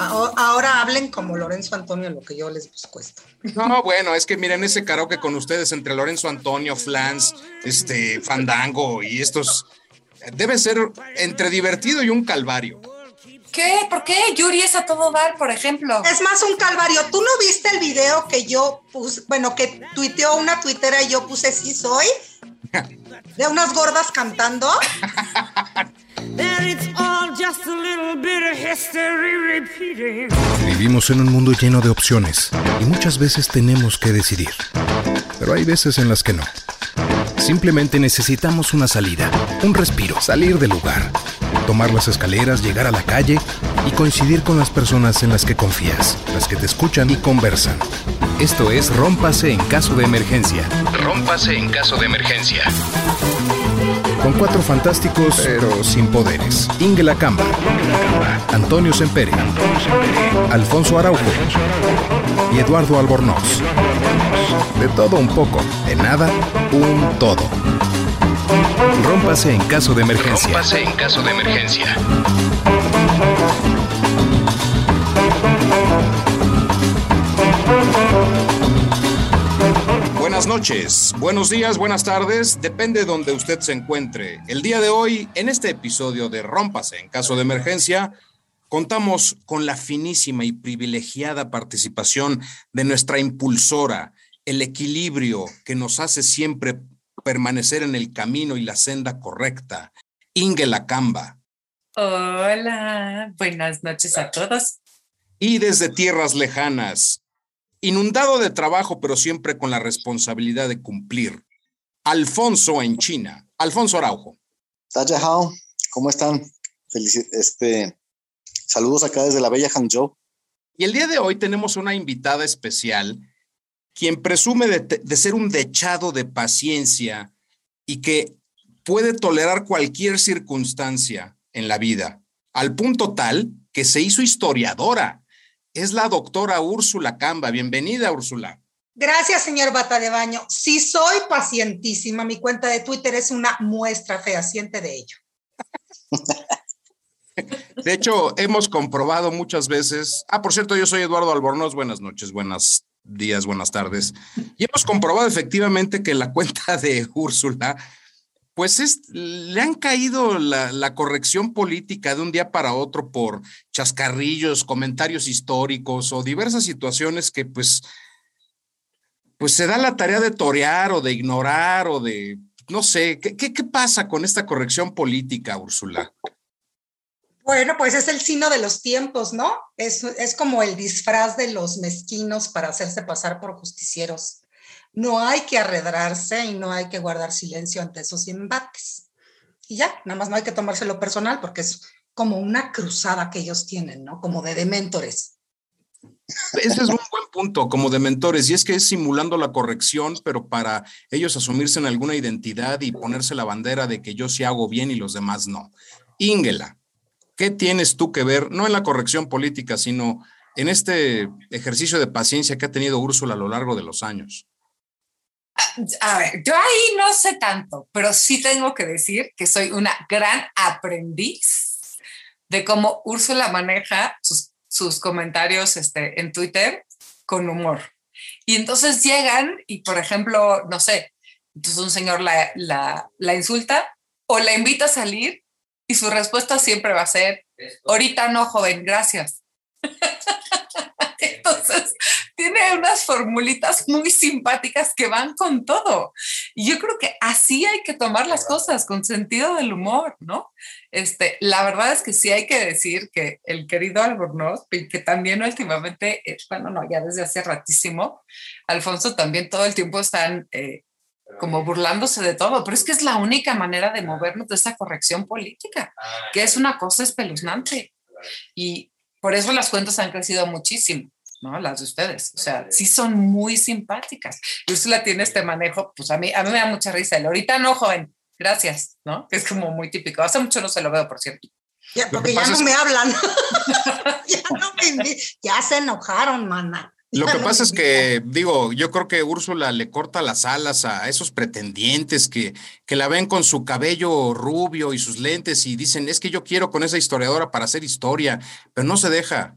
Ahora hablen como Lorenzo Antonio, lo que yo les busco esto. No, bueno, es que miren ese karaoke con ustedes entre Lorenzo Antonio, Flans, este, Fandango y estos. Debe ser entre divertido y un calvario. ¿Qué? ¿Por qué? Yuri es a todo dar, por ejemplo. Es más un calvario. ¿Tú no viste el video que yo puse, bueno, que tuiteó una tuitera y yo puse sí soy? De unas gordas cantando. Vivimos en un mundo lleno de opciones y muchas veces tenemos que decidir. Pero hay veces en las que no. Simplemente necesitamos una salida, un respiro, salir del lugar, tomar las escaleras, llegar a la calle y coincidir con las personas en las que confías, las que te escuchan y conversan. Esto es Rómpase en caso de emergencia. Rómpase en caso de emergencia. Con cuatro fantásticos, pero sin poderes. Inge Camba, Antonio Sempere, Alfonso Araujo y Eduardo Albornoz. De todo un poco, de nada, un todo. Rómpase en caso de emergencia. Rómpase en caso de emergencia. Noches, buenos días, buenas tardes, depende de donde usted se encuentre. El día de hoy, en este episodio de Rómpase en caso de emergencia, contamos con la finísima y privilegiada participación de nuestra impulsora, el equilibrio que nos hace siempre permanecer en el camino y la senda correcta. Inge Lacamba. Hola, buenas noches a todos. Y desde tierras lejanas, inundado de trabajo, pero siempre con la responsabilidad de cumplir. Alfonso en China. Alfonso Araujo. Hao, ¿cómo están? este, saludos acá desde la bella Hangzhou. Y el día de hoy tenemos una invitada especial quien presume de, ser un dechado de paciencia y que puede tolerar cualquier circunstancia en la vida, al punto tal que se hizo historiadora. Es la doctora Úrsula Camba. Bienvenida, Úrsula. Gracias, señor Bata de Baño. Sí, soy pacientísima. Mi cuenta de Twitter es una muestra fehaciente de ello. De hecho, hemos comprobado muchas veces. Ah, por cierto, yo soy Eduardo Albornoz. Buenas noches, buenas días, buenas tardes. Y hemos comprobado efectivamente que la cuenta de Úrsula, pues es, le han caído la, corrección política de un día para otro por chascarrillos, comentarios históricos o diversas situaciones que pues, pues se da la tarea de torear o de ignorar o de, no sé, ¿qué, qué pasa con esta corrección política, Úrsula? Bueno, pues es el signo de los tiempos, ¿no? Es, es como el disfraz de los mezquinos para hacerse pasar por justicieros. No hay que arredrarse y no hay que guardar silencio ante esos embates. Y ya, nada más no hay que tomárselo personal porque es como una cruzada que ellos tienen, ¿no? Como de dementores. Ese es un buen punto, como de mentores, y es que es simulando la corrección, pero para ellos asumirse en alguna identidad y ponerse la bandera de que yo sí hago bien y los demás no. Ingela, ¿Qué tienes tú que ver, no en la corrección política, sino en este ejercicio de paciencia que ha tenido Úrsula a lo largo de los años? A ver, yo ahí no sé tanto, pero sí tengo que decir que soy una gran aprendiz de cómo Úrsula maneja sus, comentarios este, en Twitter con humor. Y entonces llegan y, por ejemplo, no sé, entonces un señor la, la, la insulta o la invita a salir y su respuesta siempre va a ser, ahorita no, joven, gracias. Entonces, tiene unas formulitas muy simpáticas que van con todo. Y yo creo que así hay que tomar las cosas, con sentido del humor, ¿no? Este, la verdad es que sí hay que decir que el querido Albornoz, que también últimamente, eh, bueno, no, ya desde hace ratísimo, Alfonso también todo el tiempo están eh, como burlándose de todo, pero es que es la única manera de movernos de esa corrección política, que es una cosa espeluznante. Y por eso las cuentas han crecido muchísimo, ¿no? Las de ustedes. O sea, sí son muy simpáticas. Y usted tiene este manejo, pues a mí, a mí me da mucha risa. El ahorita no, joven, gracias, ¿no? es como muy típico. Hace mucho no se lo veo, por cierto. Ya, porque ya no me hablan. ya, no me, ya se enojaron, mana. Lo que pasa es que, digo, yo creo que Úrsula le corta las alas a esos pretendientes que, que la ven con su cabello rubio y sus lentes y dicen, es que yo quiero con esa historiadora para hacer historia, pero no se deja.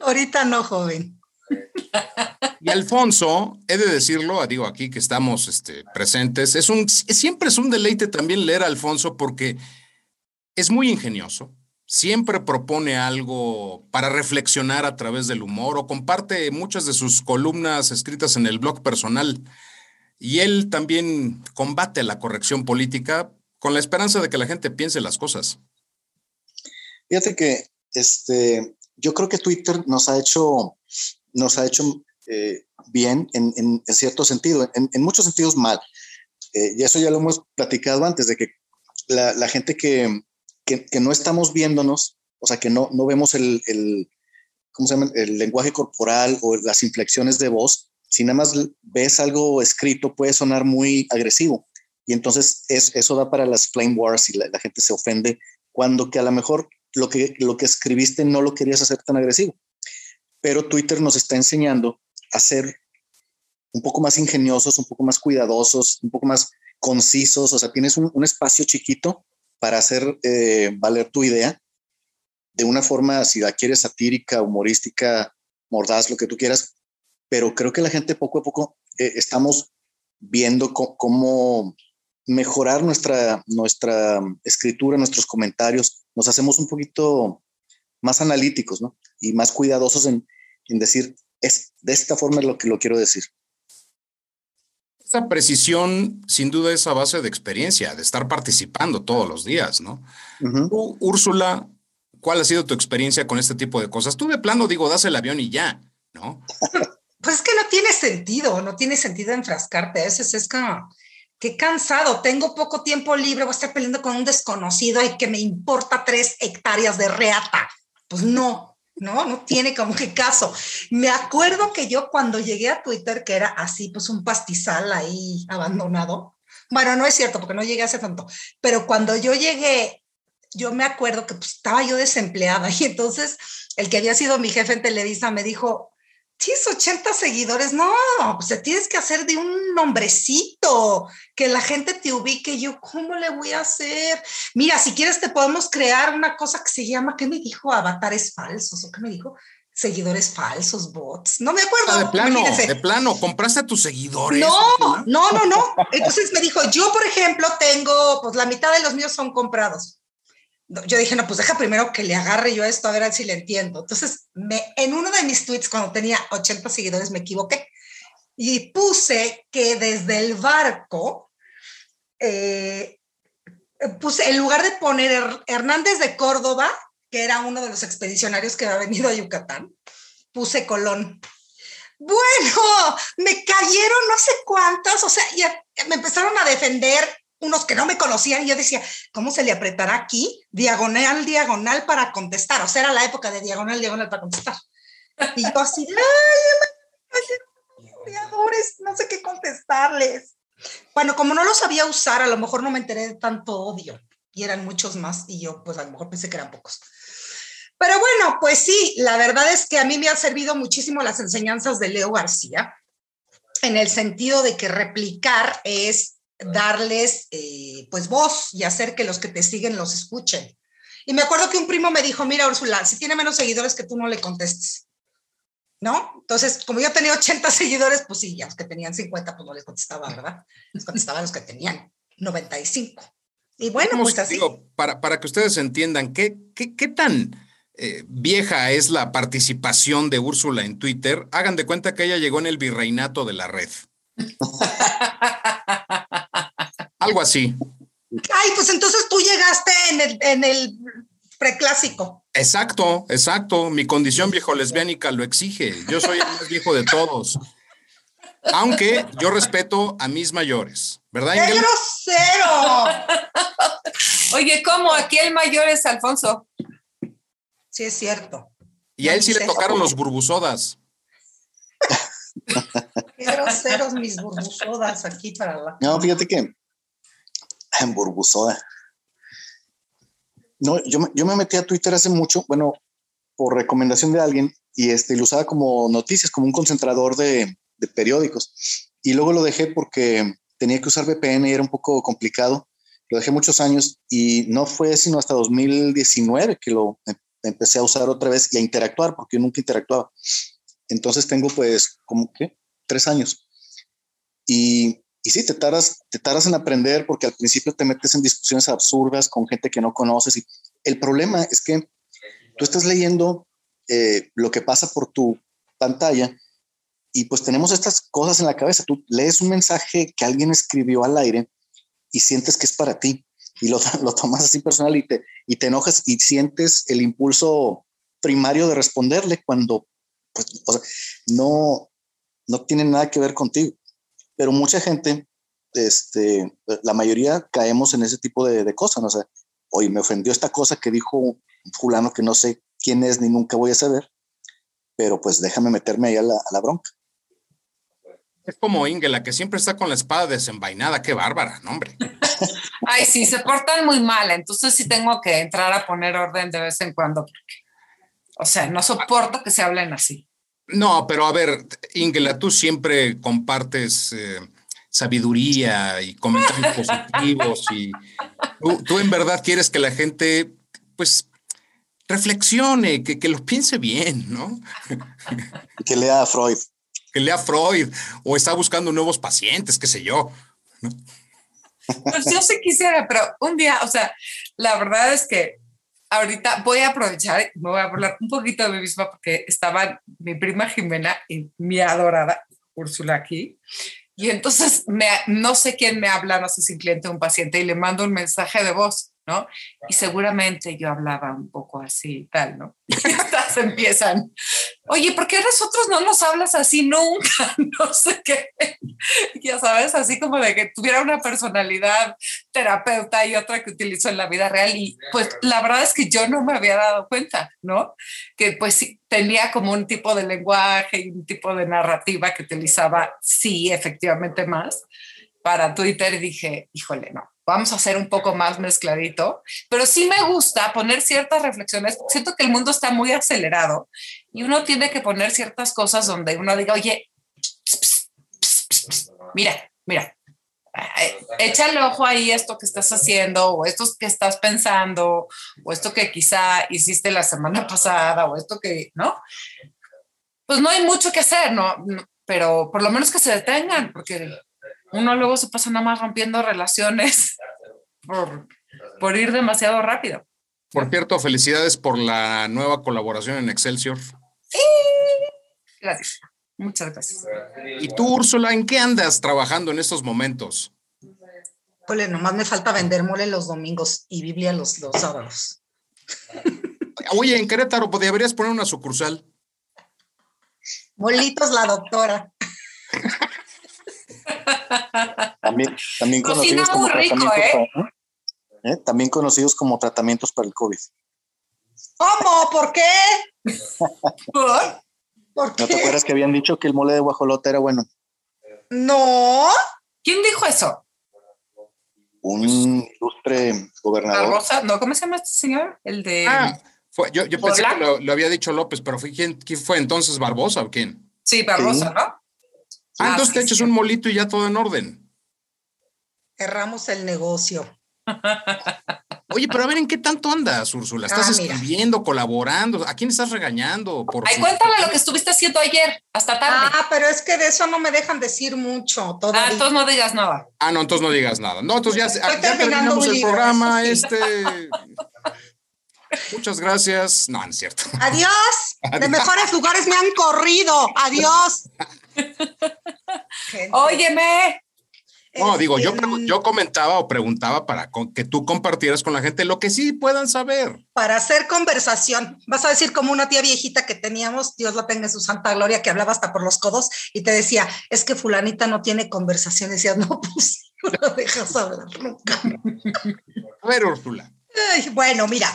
Ahorita no, joven. Y Alfonso, he de decirlo, digo aquí que estamos este, presentes, es un, siempre es un deleite también leer a Alfonso porque es muy ingenioso, siempre propone algo para reflexionar a través del humor o comparte muchas de sus columnas escritas en el blog personal. Y él también combate la corrección política con la esperanza de que la gente piense las cosas. Fíjate que este, yo creo que Twitter nos ha hecho, nos ha hecho eh, bien en, en, cierto sentido, en, muchos sentidos mal. Eh, y eso ya lo hemos platicado antes, de que la, la gente que, que, no estamos viéndonos, o sea, que no, no vemos el, el lenguaje corporal o las inflexiones de voz, si nada más ves algo escrito puede sonar muy agresivo. Y entonces es, eso da para las flame wars y la, la, gente se ofende cuando que a lo mejor lo que, lo que escribiste no lo querías hacer tan agresivo. Pero Twitter nos está enseñando a ser un poco más ingeniosos, un poco más cuidadosos, un poco más concisos. O sea, tienes un, espacio chiquito para hacer eh, valer tu idea de una forma, si la quieres satírica, humorística, mordaz, lo que tú quieras. Pero creo que la gente poco a poco eh, estamos viendo cómo mejorar nuestra, nuestra escritura, nuestros comentarios. Nos hacemos un poquito más analíticos, ¿no? Y más cuidadosos en, en decir, es de esta forma es lo que lo quiero decir. Esa precisión, sin duda, es a base de experiencia, de estar participando todos los días, ¿no? Uh -huh. Tú, Úrsula, ¿cuál ha sido tu experiencia con este tipo de cosas? Tú de plano digo, das el avión y ya, ¿no? Pues es que no tiene sentido, no tiene sentido enfrascarte. A veces es como, qué cansado, tengo poco tiempo libre, voy a estar peleando con un desconocido y que me importa tres hectáreas de reata. Pues no, ¿no? No tiene como que caso. Me acuerdo que yo cuando llegué a Twitter, que era así, pues un pastizal ahí abandonado. Bueno, no es cierto, porque no llegué hace tanto, pero cuando yo llegué, yo me acuerdo que pues, estaba yo desempleada y entonces el que había sido mi jefe en Televisa me dijo, tienes 80 seguidores, no, pues te tienes que hacer de un nombrecito, que la gente te ubique. Yo, ¿cómo le voy a hacer? Mira, si quieres te podemos crear una cosa que se llama, ¿qué me dijo? Avatares falsos, ¿o qué me dijo? Seguidores falsos, bots. No me acuerdo. Ah, de plano, imagínense. de plano, compraste a tus seguidores. No, no, no, no. Entonces me dijo, yo, por ejemplo, tengo, pues la mitad de los míos son comprados yo dije, no, pues deja primero que le agarre yo esto a ver si le entiendo. Entonces, me, en uno de mis tweets, cuando tenía 80 seguidores, me equivoqué y puse que desde el barco, eh, puse, en lugar de poner Hernández de Córdoba, que era uno de los expedicionarios que había venido a Yucatán, puse Colón. Bueno, me cayeron no sé cuántas, o sea, ya me empezaron a defender unos que no me conocían, y yo decía, ¿cómo se le apretará aquí? Diagonal, diagonal para contestar. O sea, era la época de diagonal, diagonal para contestar. Y yo así, ay, odiadores, no sé qué contestarles. Bueno, como no lo sabía usar, a lo mejor no me enteré de tanto odio. Y eran muchos más, y yo pues a lo mejor pensé que eran pocos. Pero bueno, pues sí, la verdad es que a mí me han servido muchísimo las enseñanzas de Leo García, en el sentido de que replicar es darles eh, pues voz y hacer que los que te siguen los escuchen. Y me acuerdo que un primo me dijo, mira Úrsula, si tiene menos seguidores que tú no le contestes. ¿No? Entonces, como yo tenía 80 seguidores, pues sí, ya los que tenían 50, pues no les contestaba, ¿verdad? Les contestaba a los que tenían 95. Y bueno, pues así. Digo, para, para que ustedes entiendan, ¿qué, qué, qué tan eh, vieja es la participación de Úrsula en Twitter? Hagan de cuenta que ella llegó en el virreinato de la red. Algo así. Ay, pues entonces tú llegaste en el, en el preclásico. Exacto, exacto. Mi condición viejo lesbiánica lo exige. Yo soy el más viejo de todos. Aunque yo respeto a mis mayores, ¿verdad? ¡Qué grosero! Oye, ¿cómo? Aquí el mayor es Alfonso. Sí, es cierto. Y a él sí le tocaron los burbusodas. Qué groseros mis burbusodas aquí para la. No, fíjate que en. No, yo, yo me metí a Twitter hace mucho, bueno, por recomendación de alguien, y este, lo usaba como noticias, como un concentrador de, de periódicos. Y luego lo dejé porque tenía que usar VPN y era un poco complicado. Lo dejé muchos años y no fue sino hasta 2019 que lo empecé a usar otra vez y a interactuar, porque yo nunca interactuaba. Entonces tengo pues como que tres años. Y, y sí, te tardas, te tardas en aprender porque al principio te metes en discusiones absurdas con gente que no conoces. Y el problema es que tú estás leyendo eh, lo que pasa por tu pantalla y pues tenemos estas cosas en la cabeza. Tú lees un mensaje que alguien escribió al aire y sientes que es para ti y lo, lo tomas así personal y te, y te enojas y sientes el impulso primario de responderle cuando pues, no, no tiene nada que ver contigo. Pero mucha gente, este, la mayoría caemos en ese tipo de, de cosas, ¿no? O sea, hoy me ofendió esta cosa que dijo fulano que no sé quién es ni nunca voy a saber, pero pues déjame meterme ahí a la, a la bronca. Es como Inge, la que siempre está con la espada desenvainada. Qué bárbara, no, hombre. Ay, sí, se portan muy mal. Entonces sí tengo que entrar a poner orden de vez en cuando. Porque, o sea, no soporto que se hablen así. No, pero a ver, Ingela, tú siempre compartes eh, sabiduría y comentarios positivos y tú, tú, en verdad quieres que la gente, pues, reflexione, que, que lo piense bien, ¿no? que lea a Freud que lea Freud o está buscando nuevos pacientes, qué sé yo. ¿no? Pues yo sí quisiera, pero un día, o sea, la verdad es que ahorita voy a aprovechar, me voy a hablar un poquito de mí misma porque estaba mi prima Jimena y mi adorada Úrsula aquí. Y entonces me, no sé quién me habla, no sé si un cliente o un paciente, y le mando un mensaje de voz. ¿no? Y seguramente yo hablaba un poco así y tal, ¿no? Y se empiezan, oye, ¿por qué nosotros no nos hablas así nunca? No sé qué. Ya sabes, así como de que tuviera una personalidad terapeuta y otra que utilizo en la vida real. Y pues la verdad es que yo no me había dado cuenta, ¿no? Que pues sí, tenía como un tipo de lenguaje y un tipo de narrativa que utilizaba, sí, efectivamente más para Twitter dije, híjole, no, vamos a hacer un poco más mezcladito, pero sí me gusta poner ciertas reflexiones. Siento que el mundo está muy acelerado y uno tiene que poner ciertas cosas donde uno diga, oye, mira, mira, échale ojo ahí esto que estás haciendo o esto que estás pensando o esto que quizá hiciste la semana pasada o esto que, ¿no? Pues no hay mucho que hacer, ¿no? Pero por lo menos que se detengan, porque uno luego se pasa nada más rompiendo relaciones por, por ir demasiado rápido. Por cierto, felicidades por la nueva colaboración en Excelsior. Sí. Gracias. Muchas gracias. ¿Y tú, Úrsula, en qué andas trabajando en estos momentos? Pues nomás me falta vender mole los domingos y Biblia los, los sábados. Oye, en Querétaro, ¿podrías poner una sucursal? Molitos la doctora. También, también conocidos como rico, tratamientos ¿eh? ¿eh? También conocidos como tratamientos para el COVID. ¿Cómo? ¿Por qué? ¿Por? ¿Por qué? ¿No te acuerdas que habían dicho que el mole de guajolota era bueno? No. ¿Quién dijo eso? Un ilustre gobernador. Barbosa, no, ¿cómo se llama este señor? El de. Ah, fue, yo, yo pensé que lo, lo, había dicho López, pero fue, ¿quién, ¿quién, fue entonces Barbosa o quién? Sí, Barbosa, Sí. ¿no? Ah, entonces sí, te echas un molito y ya todo en orden. Erramos el negocio. Oye, pero a ver, ¿en qué tanto andas, Úrsula? ¿Estás Ah, mira. escribiendo, colaborando? ¿A quién estás regañando? Por Ay, su- cuéntame lo que estuviste haciendo ayer, hasta tarde. Ah, pero es que de eso no me dejan decir mucho Ah, todavía. entonces no digas nada. Ah, no, entonces no digas nada. No, entonces ya, Estoy ya terminando terminamos el libro, programa. sí. Este. Muchas gracias. No, no es cierto. Adiós. De Adiós. mejores lugares me han corrido. Adiós. Óyeme. No, digo, yo, este, pregun- yo comentaba o preguntaba para que tú compartieras con la gente lo que sí puedan saber. Para hacer conversación, vas a decir como una tía viejita que teníamos, Dios la tenga en su santa gloria, que hablaba hasta por los codos y te decía, es que fulanita no tiene conversación. Y decías, no, pues no la dejas hablar nunca. A ver, Úrsula. Ay, bueno, mira,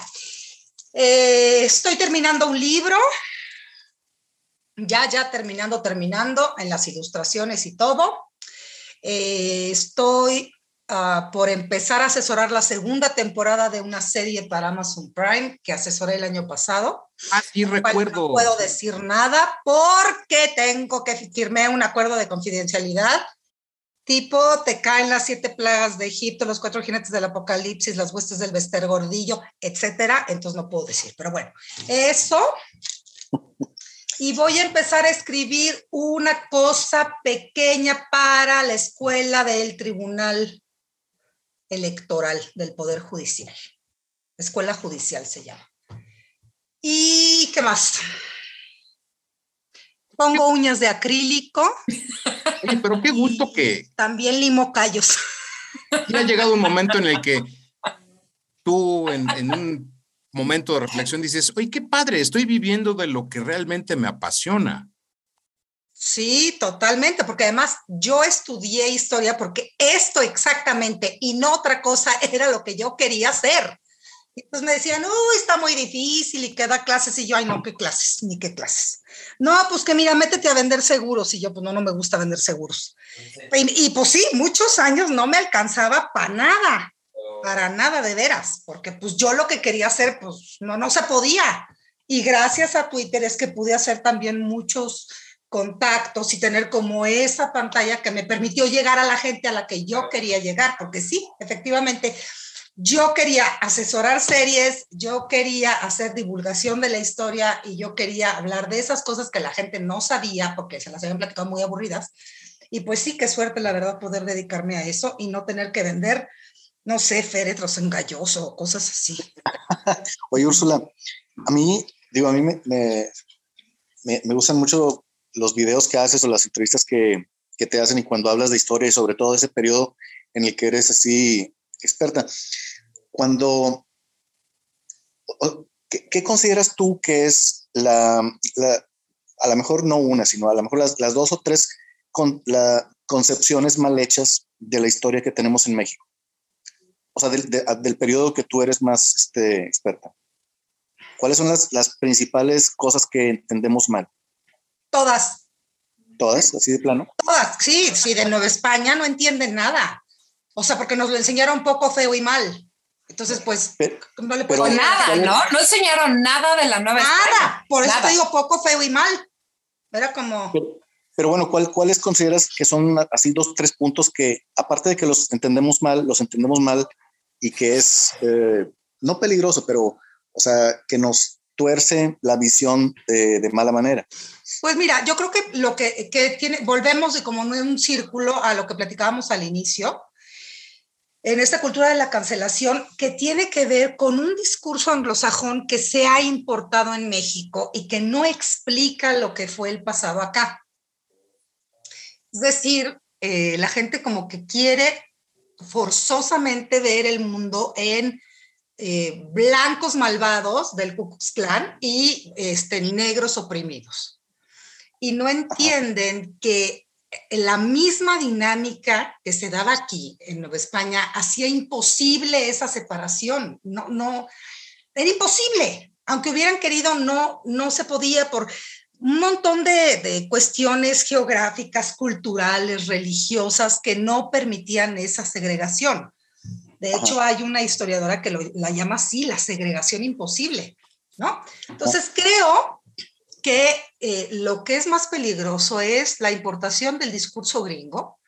eh, estoy terminando un libro, ya, ya terminando, terminando en las ilustraciones y todo. Eh, estoy ah, por empezar a asesorar la segunda temporada de una serie para Amazon Prime que asesoré el año pasado. Ah, sí, recuerdo. No puedo decir nada porque tengo que firmé un acuerdo de confidencialidad tipo te caen las siete plagas de Egipto, los cuatro jinetes del apocalipsis, las huestes del Bester Gordillo, etcétera, entonces no puedo decir, pero bueno, eso. Y voy a empezar a escribir una cosa pequeña para la escuela del Tribunal Electoral del Poder Judicial. Escuela Judicial se llama. ¿Y qué más? Pongo uñas de acrílico. pero qué gusto que. También limo callos. Y ha llegado un momento en el que tú, en, en, un momento de reflexión, dices: Oye, qué padre, estoy viviendo de lo que realmente me apasiona. Sí, totalmente, porque además yo estudié historia porque esto exactamente y no otra cosa era lo que yo quería hacer. Pues me decían, uy, está muy difícil y que da clases. Y yo, ay, no, qué clases, ni qué clases. No, pues que mira, métete a vender seguros. Y yo, pues no, no me gusta vender seguros. Y, y pues sí, muchos años no me alcanzaba para nada, para nada de veras, porque pues yo lo que quería hacer, pues no, no se podía. Y gracias a Twitter es que pude hacer también muchos contactos y tener como esa pantalla que me permitió llegar a la gente a la que yo quería llegar, porque sí, efectivamente, yo quería asesorar series, yo quería hacer divulgación de la historia y yo quería hablar de esas cosas que la gente no sabía porque se las habían platicado muy aburridas. Y pues sí, qué suerte, la verdad, poder dedicarme a eso y no tener que vender, no sé, féretros en galloso o cosas así. Oye, Úrsula, a mí, digo, a mí me, me, me, gustan mucho los videos que haces o las entrevistas que, que te hacen y cuando hablas de historia y sobre todo ese periodo en el que eres así experta. Cuando, ¿qué, consideras tú que es la, a lo mejor no una, sino a lo mejor las, dos o tres con, la, concepciones mal hechas de la historia que tenemos en México? O sea, del, del periodo que tú eres más este, experta. ¿Cuáles son las, las principales cosas que entendemos mal? Todas. ¿Todas? ¿Así de plano? Todas, sí, sí, de Nueva España no entienden nada. O sea, porque nos lo enseñaron poco feo y mal. Entonces, pues, no le puedo nada, ¿no? No enseñaron nada de la nueva Nada, por eso te digo poco feo y mal. Era como... Pero, bueno, ¿cuál, ¿cuáles consideras que son así dos, tres puntos que, aparte de que los entendemos mal, los entendemos mal y que es eh, no peligroso, pero, o sea, que nos tuerce la visión de, de, mala manera? Pues mira, yo creo que lo que, que tiene, volvemos de como en un círculo a lo que platicábamos al inicio, en esta cultura de la cancelación que tiene que ver con un discurso anglosajón que se ha importado en México y que no explica lo que fue el pasado acá. Es decir, eh, la gente como que quiere forzosamente ver el mundo en eh, blancos malvados del Ku Klux Klan y este, negros oprimidos. Y no entienden que la misma dinámica que se daba aquí en Nueva España hacía imposible esa separación. No, no, era imposible. Aunque hubieran querido, no, no se podía por un montón de, de cuestiones geográficas, culturales, religiosas que no permitían esa segregación. De hecho, hay una historiadora que lo, la llama así, la segregación imposible, ¿no? Entonces, creo que eh, lo que es más peligroso es la importación del discurso gringo.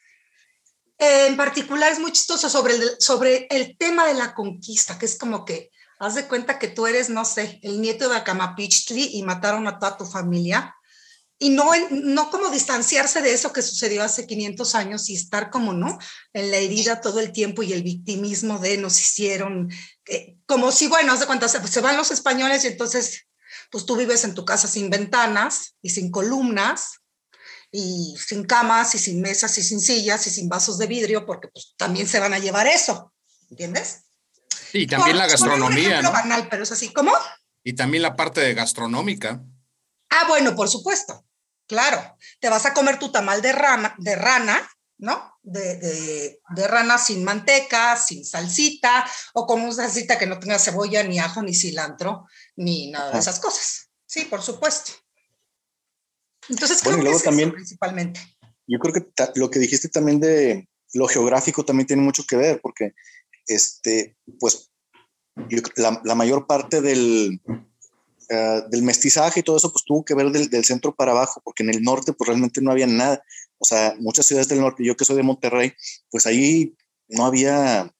en particular es muy chistoso sobre el, sobre el tema de la conquista, que es como que haz de cuenta que tú eres, no sé, el nieto de Acamapichtli y mataron a toda tu familia. Y no, no como distanciarse de eso que sucedió hace 500 años y estar como, ¿no? En la herida todo el tiempo y el victimismo de nos hicieron, eh, como si, bueno, haz de cuenta, se, se van los españoles y entonces pues tú vives en tu casa sin ventanas y sin columnas y sin camas y sin mesas y sin sillas y sin vasos de vidrio, porque pues también se van a llevar eso, ¿entiendes? Y también la gastronomía. ¿no? banal, pero es así, ¿cómo? Y también la parte de gastronómica. Ah, bueno, por supuesto, claro. Te vas a comer tu tamal de rana, de rana ¿no? De, de, de, rana sin manteca, sin salsita, o con una salsita que no tenga cebolla, ni ajo, ni cilantro, ni nada de esas cosas. Sí, por supuesto. Entonces, creo que es también, principalmente. Yo creo que lo que dijiste también de lo geográfico también tiene mucho que ver, porque este, pues, la, la, mayor parte del, uh, del mestizaje y todo eso, pues tuvo que ver del, del, centro para abajo, porque en el norte, pues realmente no había nada O sea, muchas ciudades del norte, yo que soy de Monterrey, pues ahí no había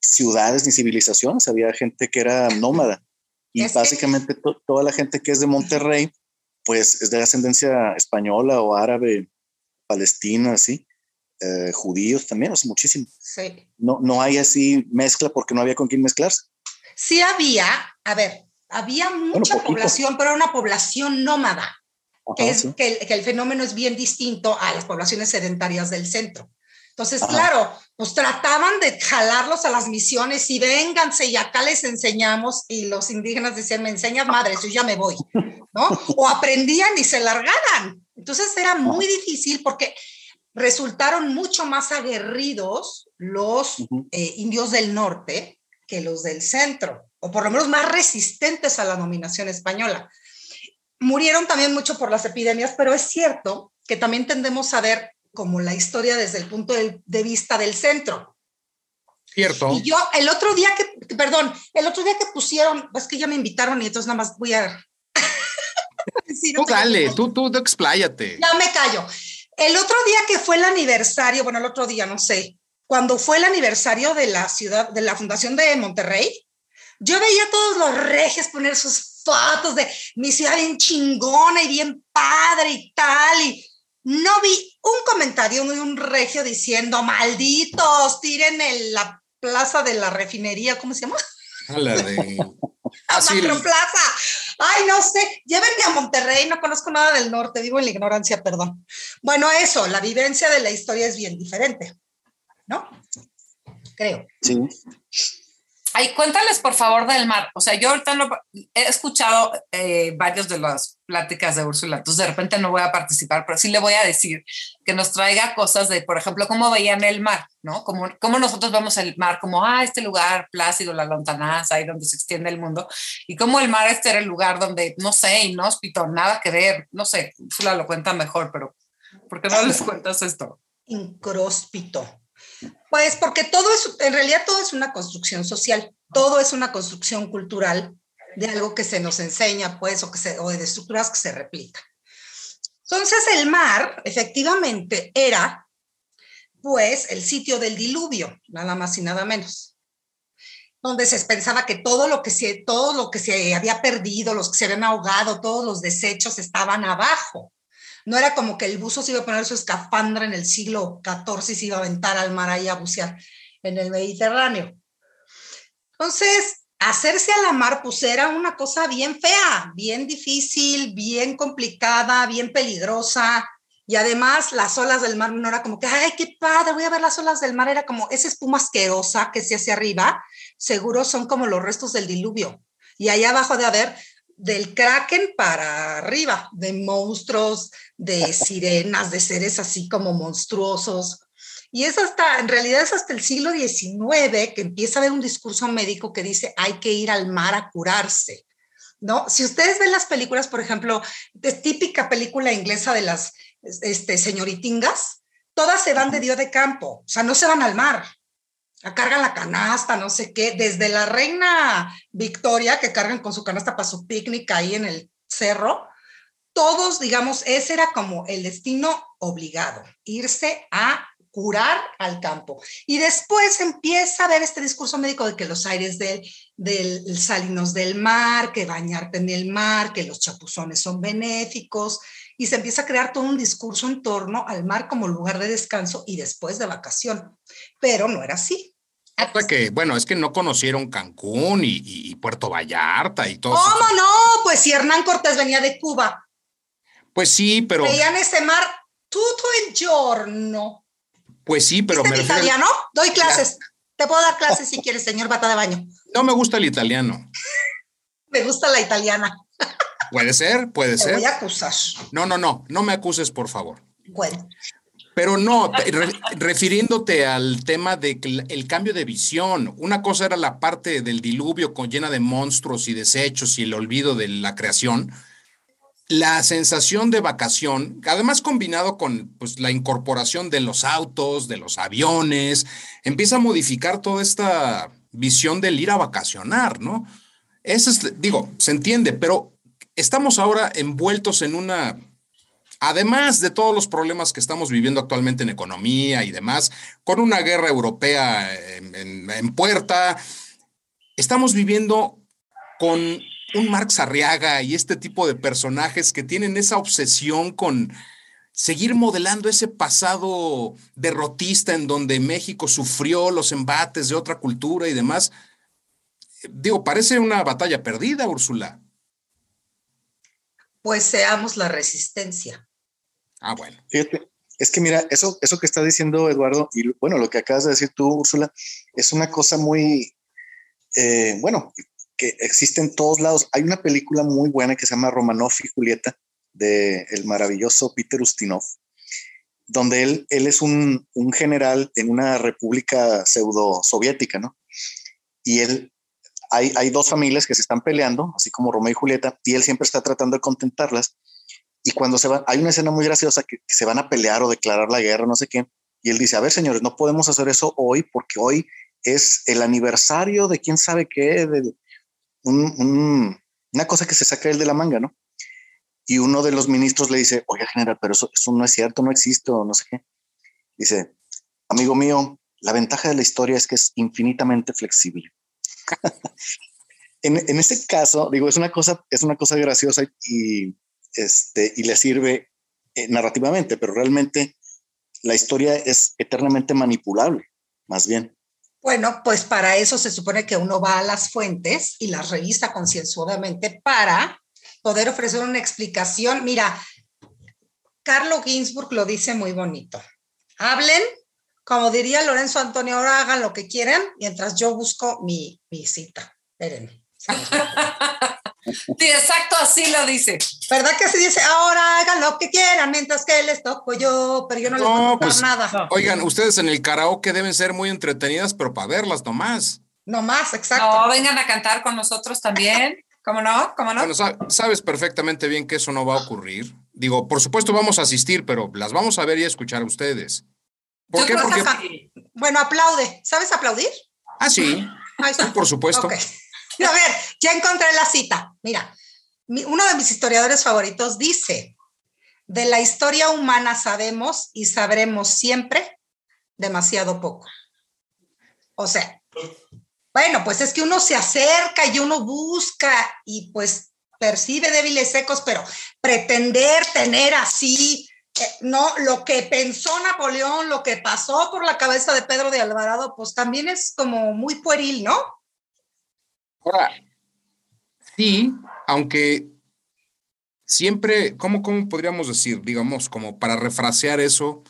ciudades ni civilizaciones, había gente que era nómada. Y básicamente toda la gente que es de Monterrey, pues es de ascendencia española o árabe, palestina, así. Eh, judíos también, o sea, muchísimo. Sí. No, no hay así mezcla porque no había con quién mezclarse. Sí había, a ver, había mucha población, pero era una población nómada, que, es, que, el, fenómeno es bien distinto a las poblaciones sedentarias del centro. Entonces, claro, pues trataban de jalarlos a las misiones y vénganse y acá les enseñamos y los indígenas decían, me enseñas madre, yo ya me voy, ¿no? O aprendían y se largaban. Entonces era muy difícil porque resultaron mucho más aguerridos los eh, indios del norte que los del centro, o por lo menos más resistentes a la dominación española. Murieron también mucho por las epidemias, pero es cierto que también tendemos a ver como la historia desde el punto de, vista del centro. Cierto. Y yo el otro día que, perdón, el otro día que pusieron, es que ya me invitaron y entonces nada más voy a... tú dale, tú, tú expláyate. Ya me callo. El otro día que fue el aniversario, bueno, el otro día, no sé, cuando fue el aniversario de la ciudad, de la fundación de Monterrey, yo veía a todos los regios poner sus fotos de mi ciudad bien chingona y bien padre y tal, y no vi un comentario de un regio diciendo, malditos, tiren en la plaza de la refinería, ¿cómo se llama? A la de... a Macroplaza. Ay, no sé, llévenme a Monterrey, no conozco nada del norte, vivo en la ignorancia, perdón. Bueno, eso, la vivencia de la historia es bien diferente, ¿no? Creo. Sí. Ay, cuéntales por favor del mar. O sea, yo ahorita no, he escuchado eh, varios de las pláticas de Úrsula, entonces de repente no voy a participar, pero sí le voy a decir que nos traiga cosas de, por ejemplo, cómo veían el mar, ¿no? Como, cómo nosotros vemos el mar, como, ah, este lugar plácido, la lontananza, ahí donde se extiende el mundo, y cómo el mar este era el lugar donde, no sé, inhóspito, nada que ver, no sé, Úrsula lo cuenta mejor, pero ¿por qué no les cuentas esto? Incróspito pues porque todo es, en realidad todo es una construcción social, todo es una construcción cultural de algo que se nos enseña, pues, o, que se, o de estructuras que se replican. Entonces el mar, efectivamente, era, pues, el sitio del diluvio, nada más y nada menos donde se pensaba que todo lo que se, todo lo que se había perdido, los que se habían ahogado, todos los desechos estaban abajo. No era como que el buzo se iba a poner su escafandra en el siglo XIV y se iba a aventar al mar ahí a bucear en el Mediterráneo. Entonces, hacerse a la mar pues era una cosa bien fea, bien difícil, bien complicada, bien peligrosa. Y además las olas del mar no era como que, ay, qué padre, voy a ver las olas del mar. Era como esa espuma asquerosa que se hace arriba, seguro son como los restos del diluvio. Y ahí abajo de haber del kraken para arriba, de monstruos, de sirenas, de seres así como monstruosos. Y es hasta, en realidad es hasta el siglo XIX que empieza a haber un discurso médico que dice hay que ir al mar a curarse. ¿No? Si ustedes ven las películas, por ejemplo, de típica película inglesa de las este, señoritingas, todas se van de Dios de campo, o sea, no se van al mar, cargan la canasta, no sé qué, desde la reina Victoria, que cargan con su canasta para su picnic ahí en el cerro, todos, digamos, ese era como el destino obligado, irse a curar al campo. Y después empieza a ver este discurso médico de que los aires del, del salinos del mar, que bañarte en el mar, que los chapuzones son benéficos, y se empieza a crear todo un discurso en torno al mar como lugar de descanso y después de vacación. Pero no era así. Hasta que, bueno, es que no conocieron Cancún y, Puerto Vallarta y todo. ¿Cómo no? Pues si Hernán Cortés venía de Cuba. Pues sí, pero. Veían ese mar todo el giorno. Pues sí, pero. ¿Viste me italiano? Doy clases. Te puedo dar clases si quieres, señor bata de baño. No me gusta el italiano. me gusta la italiana. Puede ser, puede ser. Voy a acusar. No, no, no, no me acuses, por favor. Bueno. Pero no, refiriéndote al tema de el cambio de visión. Una cosa era la parte del diluvio con llena de monstruos y desechos y el olvido de la creación. La sensación de vacación, además combinado con pues, la incorporación de los autos, de los aviones, empieza a modificar toda esta visión del ir a vacacionar, ¿no? Es, digo, se entiende, pero estamos ahora envueltos en una además de todos los problemas que estamos viviendo actualmente en economía y demás, con una guerra europea en, puerta, estamos viviendo con un Marx Arriaga y este tipo de personajes que tienen esa obsesión con seguir modelando ese pasado derrotista en donde México sufrió los embates de otra cultura y demás. Digo, parece una batalla perdida, Úrsula. Pues seamos la resistencia. Ah, bueno. Es que mira, eso, eso que está diciendo Eduardo, y bueno, lo que acabas de decir tú, Úrsula, es una cosa muy, eh, bueno, que existe en todos lados. Hay una película muy buena que se llama Romanov y Julieta, de el maravilloso Peter Ustinov, donde él, él es un, un general en una república pseudo soviética, ¿no? Y él, hay, hay dos familias que se están peleando, así como Romeo y Julieta, y él siempre está tratando de contentarlas y cuando se van, hay una escena muy graciosa que, se van a pelear o declarar la guerra, no sé qué. Y él dice, a ver, señores, no podemos hacer eso hoy porque hoy es el aniversario de quién sabe qué, de una cosa que se saca él de la manga, ¿no? Y uno de los ministros le dice, oye, general, pero eso, eso no es cierto, no existe o no sé qué. Dice, amigo mío, la ventaja de la historia es que es infinitamente flexible. en, en este caso, digo, es una cosa, es una cosa graciosa y este, y le sirve eh, narrativamente, pero realmente la historia es eternamente manipulable, más bien. Bueno, pues para eso se supone que uno va a las fuentes y las revisa concienzudamente para poder ofrecer una explicación. Mira, Carlo Ginsburg lo dice muy bonito. Hablen, como diría Lorenzo Antonio, ahora hagan lo que quieran mientras yo busco mi, mi cita. Espérenme. Sí, exacto, así lo dice. ¿Verdad que así dice? Ahora hagan lo que quieran mientras que les toco yo, pero yo no, les voy a pues, nada. Oigan, ustedes en el karaoke deben ser muy entretenidas, pero para verlas nomás. Nomás, exacto. No, vengan a cantar con nosotros también. ¿Cómo no? ¿Cómo no? Bueno, sabes perfectamente bien que eso no va a ocurrir. Digo, por supuesto vamos a asistir, pero las vamos a ver y a escuchar a ustedes. ¿Por qué? Porque... Bueno, aplaude. ¿Sabes aplaudir? Ah, sí. Por supuesto. A ver, ya encontré la cita. Mira, uno de mis historiadores favoritos dice, de la historia humana sabemos y sabremos siempre demasiado poco. O sea, bueno, pues es que uno se acerca y uno busca y pues percibe débiles secos, pero pretender tener así, eh, no, lo que pensó Napoleón, lo que pasó por la cabeza de Pedro de Alvarado, pues también es como muy pueril, ¿no? Sí, aunque siempre, ¿cómo, ¿cómo podríamos decir? Digamos, como para refrasear eso,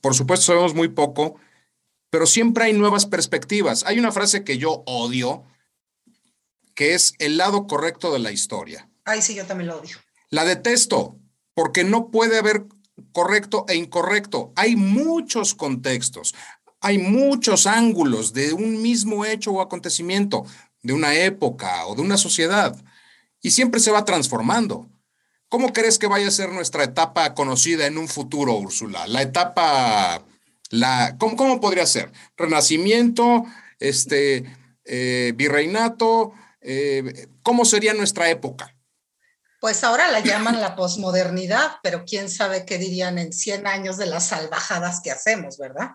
por supuesto sabemos muy poco, pero siempre hay nuevas perspectivas. Hay una frase que yo odio, que es el lado correcto de la historia. Ay, sí, yo también lo odio. La detesto, porque no puede haber correcto e incorrecto. Hay muchos contextos, hay muchos ángulos de un mismo hecho o acontecimiento de una época o de una sociedad y siempre se va transformando. ¿Cómo crees que vaya a ser nuestra etapa conocida en un futuro, Úrsula? La etapa, la, ¿cómo, podría ser? Renacimiento, este, eh, virreinato, eh, ¿cómo sería nuestra época? Pues ahora la llaman la posmodernidad, pero quién sabe qué dirían en 100 años de las salvajadas que hacemos, ¿verdad?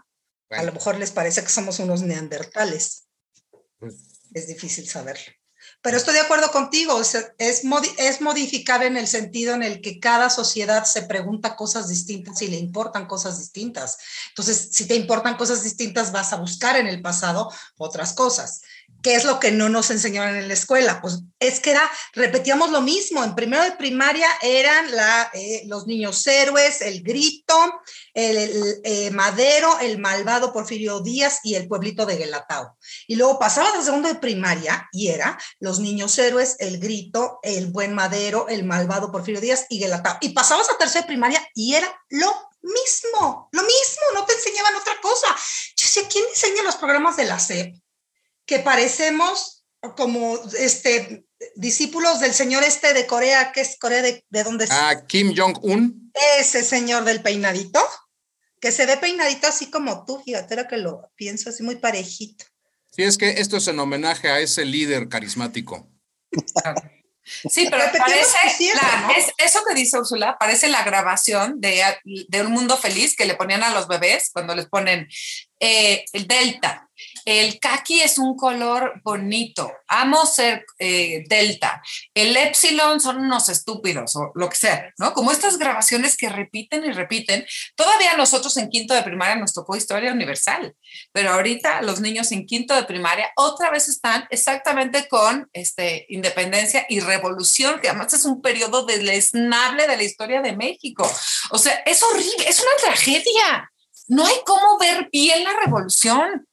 A lo mejor les parece que somos unos neandertales. Pues es difícil saberlo. Pero estoy de acuerdo contigo, es, es modificar en el sentido en el que cada sociedad se pregunta cosas distintas y le importan cosas distintas. Entonces, si te importan cosas distintas, vas a buscar en el pasado otras cosas. ¿Qué es lo que no nos enseñaron en la escuela? Pues es que era, repetíamos lo mismo, en primero de primaria eran eh, los niños héroes, el grito, el, eh, Madero, el malvado Porfirio Díaz y el pueblito de Guelatao. Y luego pasabas a segundo de primaria y era los niños héroes, el grito, el buen Madero, el malvado Porfirio Díaz y Guelatao. Y pasabas a tercera de primaria y era lo mismo, lo mismo, no te enseñaban otra cosa. Yo sé, ¿quién diseña los programas de la SEP? Que parecemos como este discípulos del señor este de Corea, que es Corea de, de dónde es. Ah, Kim Jong-un. Ese señor del peinadito, que se ve peinadito así como tú, fíjate, era que lo pienso así muy parejito. Sí, es que esto es en homenaje a ese líder carismático. Sí, pero parece, eso que dice Úrsula, parece la grabación de, de, Un Mundo Feliz que le ponían a los bebés cuando les ponen eh, el delta. El kaki es un color bonito. Amo ser eh, delta. El epsilon son unos estúpidos o lo que sea, ¿no? Como estas grabaciones que repiten y repiten. Todavía nosotros en quinto de primaria nos tocó historia universal, pero ahorita los niños en quinto de primaria otra vez están exactamente con este, independencia y revolución, que además es un periodo deleznable de la historia de México. O sea, es horrible, es una tragedia. No hay cómo ver bien la revolución.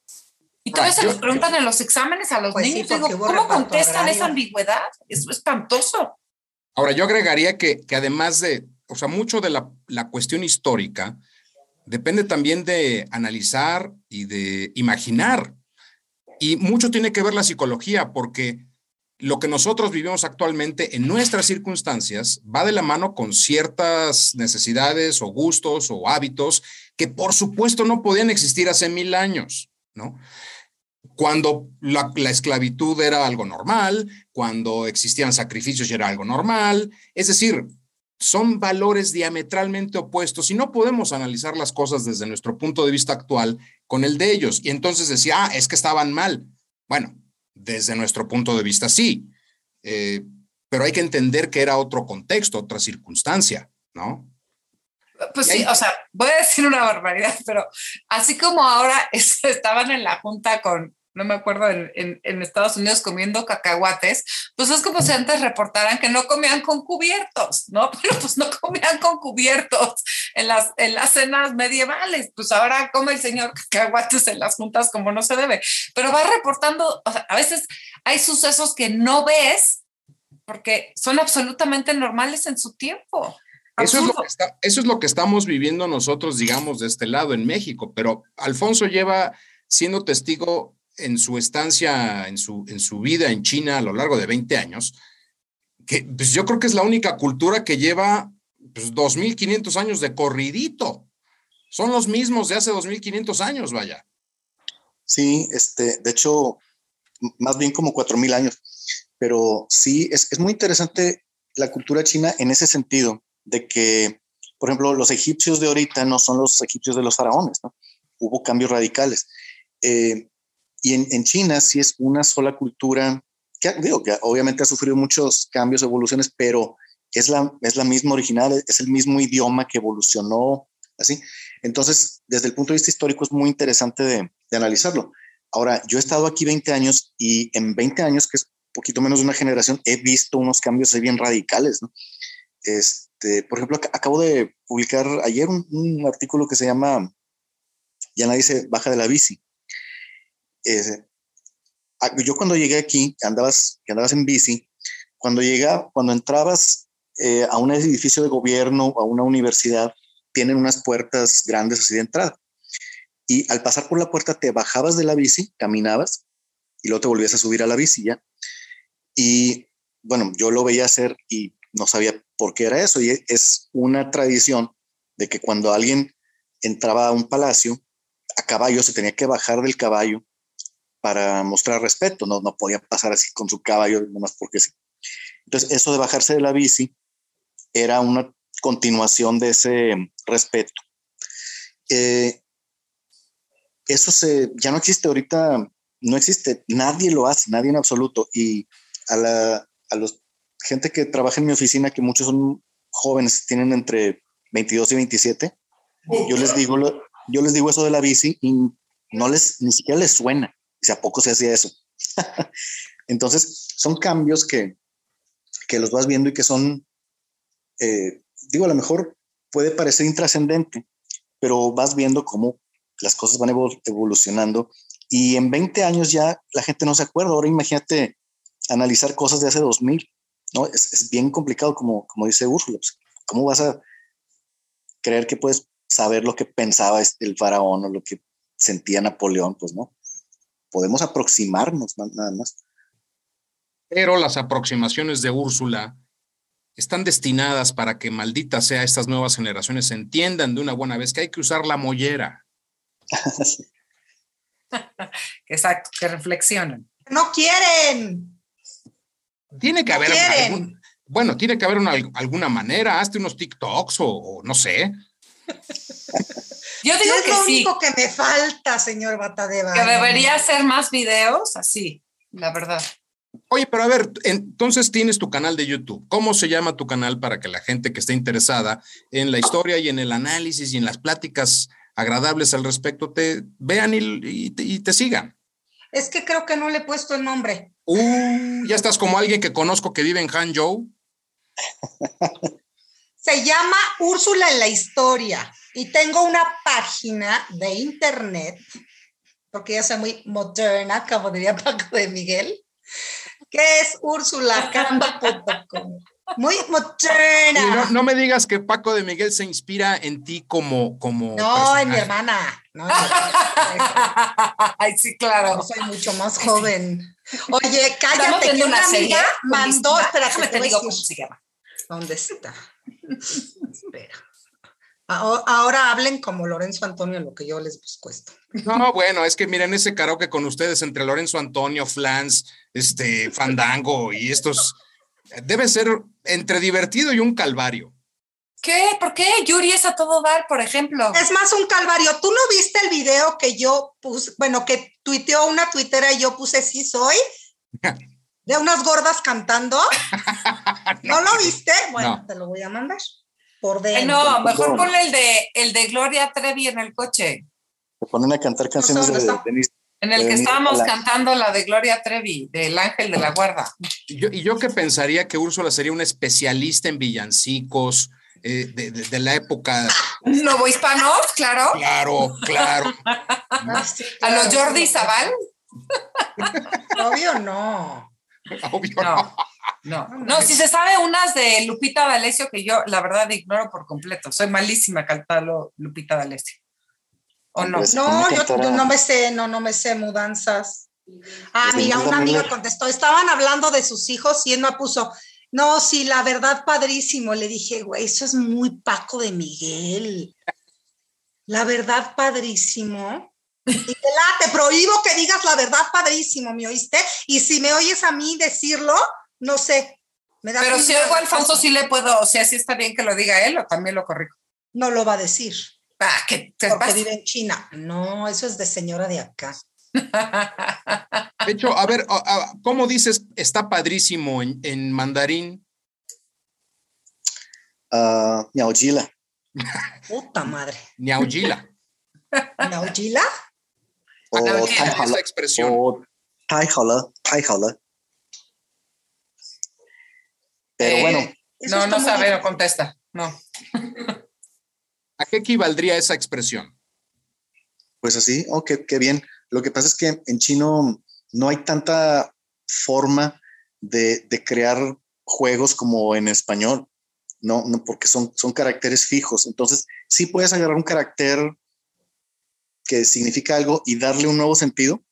Y todavía se les preguntan en los exámenes a los pues niños, ¿cómo contestan esa ambigüedad? Es espantoso. Ahora, yo agregaría que, que además de, o sea, mucho de la, la cuestión histórica depende también de analizar y de imaginar. Y mucho tiene que ver la psicología, porque lo que nosotros vivimos actualmente en nuestras circunstancias va de la mano con ciertas necesidades o gustos o hábitos que por supuesto no podían existir hace mil años, ¿no? Cuando la, esclavitud era algo normal, cuando existían sacrificios y era algo normal, es decir, son valores diametralmente opuestos y no podemos analizar las cosas desde nuestro punto de vista actual con el de ellos. Y entonces decía, ah, es que estaban mal. Bueno, desde nuestro punto de vista sí, eh, pero hay que entender que era otro contexto, otra circunstancia, ¿no? Pues sí, o sea, voy a decir una barbaridad, pero así como ahora estaban en la junta con, no me acuerdo, en, en, Estados Unidos comiendo cacahuates, pues es como si antes reportaran que no comían con cubiertos, ¿no? Pero pues no comían con cubiertos en las, en las cenas medievales, pues ahora come el señor cacahuates en las juntas como no se debe, pero va reportando, o sea, a veces hay sucesos que no ves porque son absolutamente normales en su tiempo. Eso es, lo que eso es lo que estamos viviendo nosotros, digamos, de este lado en México, pero Alfonso lleva siendo testigo en su estancia, en su, en su vida en China a lo largo de 20 años, que pues yo creo que es la única cultura que lleva pues, 2.500 años de corridito. Son los mismos de hace 2.500 años, vaya. Sí, este, de hecho, más bien como 4.000 años. Pero sí, es, es muy interesante la cultura china en ese sentido, de que, por ejemplo, los egipcios de ahorita no son los egipcios de los faraones, ¿no? Hubo cambios radicales. Eh, y en, China sí es una sola cultura que, digo, que obviamente ha sufrido muchos cambios, evoluciones, pero es la, es la misma original, es el mismo idioma que evolucionó, así. Entonces, desde el punto de vista histórico es muy interesante de, de analizarlo. Ahora, yo he estado aquí 20 años y en 20 años, que es poquito menos de una generación, he visto unos cambios bien radicales, ¿no? Este, por ejemplo, acabo de publicar ayer un, artículo que se llama Ya nadie se baja de la bici. Ah, yo cuando llegué aquí, andabas, andabas en bici, cuando llega, cuando entrabas eh, a un edificio de gobierno a una universidad, tienen unas puertas grandes así de entrada. Y al pasar por la puerta te bajabas de la bici, caminabas y luego te volvías a subir a la bici ya. Y bueno, yo lo veía hacer y no sabía por qué era eso. Y es una tradición de que cuando alguien entraba a un palacio, a caballo se tenía que bajar del caballo para mostrar respeto, no, no podía pasar así con su caballo, nomás porque sí. Entonces, eso de bajarse de la bici era una continuación de ese respeto. Eh, eso se, ya no existe ahorita, no existe, nadie lo hace, nadie en absoluto. Y a la a los, gente que trabaja en mi oficina, que muchos son jóvenes, tienen entre 22 y 27, yo les digo, yo les digo eso de la bici y no les, ni siquiera les suena si a poco se hacía eso. Entonces, son cambios que, que los vas viendo y que son, eh, digo, a lo mejor puede parecer intrascendente, pero vas viendo cómo las cosas van evolucionando y en 20 años ya la gente no se acuerda. Ahora imagínate analizar cosas de hace 2000, ¿no? Es, es bien complicado, como, como dice Úrsula. Pues, ¿Cómo vas a creer que puedes saber lo que pensaba el faraón o lo que sentía Napoleón? Pues no podemos aproximarnos nada más. Pero las aproximaciones de Úrsula están destinadas para que maldita sea estas nuevas generaciones entiendan de una buena vez que hay que usar la mollera. Exacto, que reflexionen. No quieren. Tiene que haber algún- bueno, tiene que haber una- alguna manera, hazte unos TikToks o, o no sé. Yo digo es que lo sí, único que me falta, señor Bata de que debería hacer más videos así, la verdad. Oye, pero a ver, entonces tienes tu canal de YouTube. ¿Cómo se llama tu canal para que la gente que esté interesada en la historia y en el análisis y en las pláticas agradables al respecto te vean y, y te- y te sigan? Es que creo que no le he puesto el nombre. Uh, ya estás como alguien que conozco que vive en Hangzhou. Se llama Úrsula en la historia y tengo una página de internet, porque ya soy muy moderna, como diría Paco de Miguel, que es ursulacamba.com. Muy no, moderna. no me digas que Paco de Miguel se inspira en ti como... como No, en mi hermana. No. Ay, sí, Yo claro. soy mucho más joven. Oye, cállate, que una una serie. amiga mandó, espérate, Déjame te digo cómo se llama. ¿Dónde está? Espera. Ahora, ahora hablen como Lorenzo Antonio, lo que yo les busco esto. No, bueno, es que miren ese karaoke con ustedes entre Lorenzo Antonio, Flans, este, Fandango y estos. Debe ser entre divertido y un calvario. ¿Qué? ¿Por qué? Yuri es a todo dar, por ejemplo. Es más un calvario. ¿Tú no viste el video que yo puse, bueno, que tuiteó una tuitera y yo puse sí soy? De unas gordas cantando. ¿No lo viste? Bueno, No. te lo voy a mandar. Por Eh, dentro. no, mejor ponle el de, el de Gloria Trevi en el coche, Se ponen a cantar canciones ¿dónde de? Denise. en el que estábamos cantando la de Gloria Trevi, del Ángel de la Guarda. Y yo, y yo que pensaría que Úrsula sería una especialista en villancicos eh, de, de- de la época. Nuevo Hispanos, claro. Claro, claro. A los Jordi. Zaval. Obvio no. Obvio. No. No, no, si se sabe unas de Lupita D'Alessio que yo la verdad ignoro por completo. Soy malísima cantando Lupita D'Alessio. ¿O no? Sí. No, ¿Cómo yo, no me sé, no, no me sé mudanzas. Ah, Pues mira, entonces una amiga contestó, estaban hablando de sus hijos y él me puso, no, sí, la verdad, padrísimo. Le dije, güey, eso es muy Paco de Miguel. La verdad, padrísimo. Y te la, te prohíbo que digas la verdad, padrísimo, ¿me oíste? Y si me oyes a mí decirlo, no sé. Me da Pero si oigo a Alfonso, sí le puedo, o sea, sí está bien que lo diga él o también lo corrijo. No lo va a decir, Ah, ¿qué te porque pasa? vive en China. No, eso es de señora de acá. De hecho, a ver, ¿cómo dices está padrísimo en, en mandarín? Ah, Miaujila. Puta madre. Niaujila. ¿Naujila? O Miaujila, Tai esa expresión. O. Pero Eh, bueno, no, no sabe, no contesta. No. ¿A qué equivaldría esa expresión? pues así, oh, qué, qué bien. Lo que pasa es que en chino no hay tanta forma de, de crear juegos como en español, no, no porque son, son caracteres fijos. Entonces, sí puedes agarrar un carácter que significa algo y darle un nuevo sentido.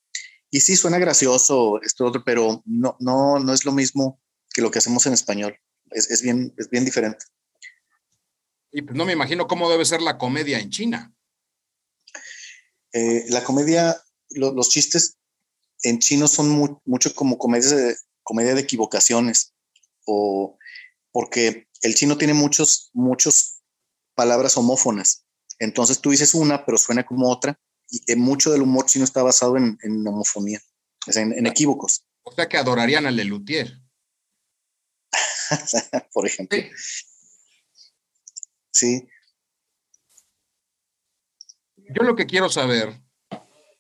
Y sí suena gracioso esto otro, pero no, no, no es lo mismo que lo que hacemos en español. Es, es bien, es bien diferente. Y pues no me imagino cómo debe ser la comedia en China. Eh, la comedia, lo- los chistes en chino son mu- mucho como comedia de, comedia de equivocaciones, o porque el chino tiene muchos, muchos palabras homófonas. Entonces tú dices una, pero suena como otra, y eh, mucho del humor chino está basado en, en homofonía, o sea, en, en equívocos, O sea que adorarían al Lelutier. por ejemplo. Sí, Yo lo que quiero saber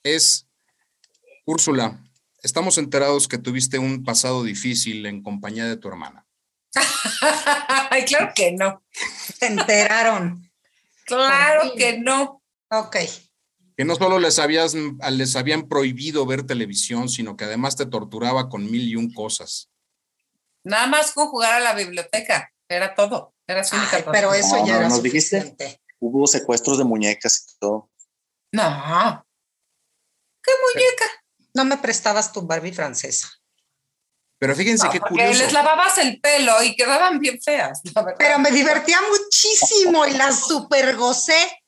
es, Úrsula, estamos enterados que tuviste un pasado difícil en compañía de tu hermana. Ay, claro que no. Se enteraron. Claro que no. Ok. Que no solo les, habías, les habían prohibido ver televisión, sino que además te torturaba con mil y un cosas. Nada más con jugar a la biblioteca. Era todo. Era su única Ay, pero eso No, ya no, era ¿nos dijiste? hubo secuestros de muñecas y todo. No. ¿Qué muñeca? No me prestabas tu Barbie francesa. Pero fíjense No, qué porque curioso. les lavabas el pelo y quedaban bien feas, la verdad. Pero me divertía muchísimo y la super gocé.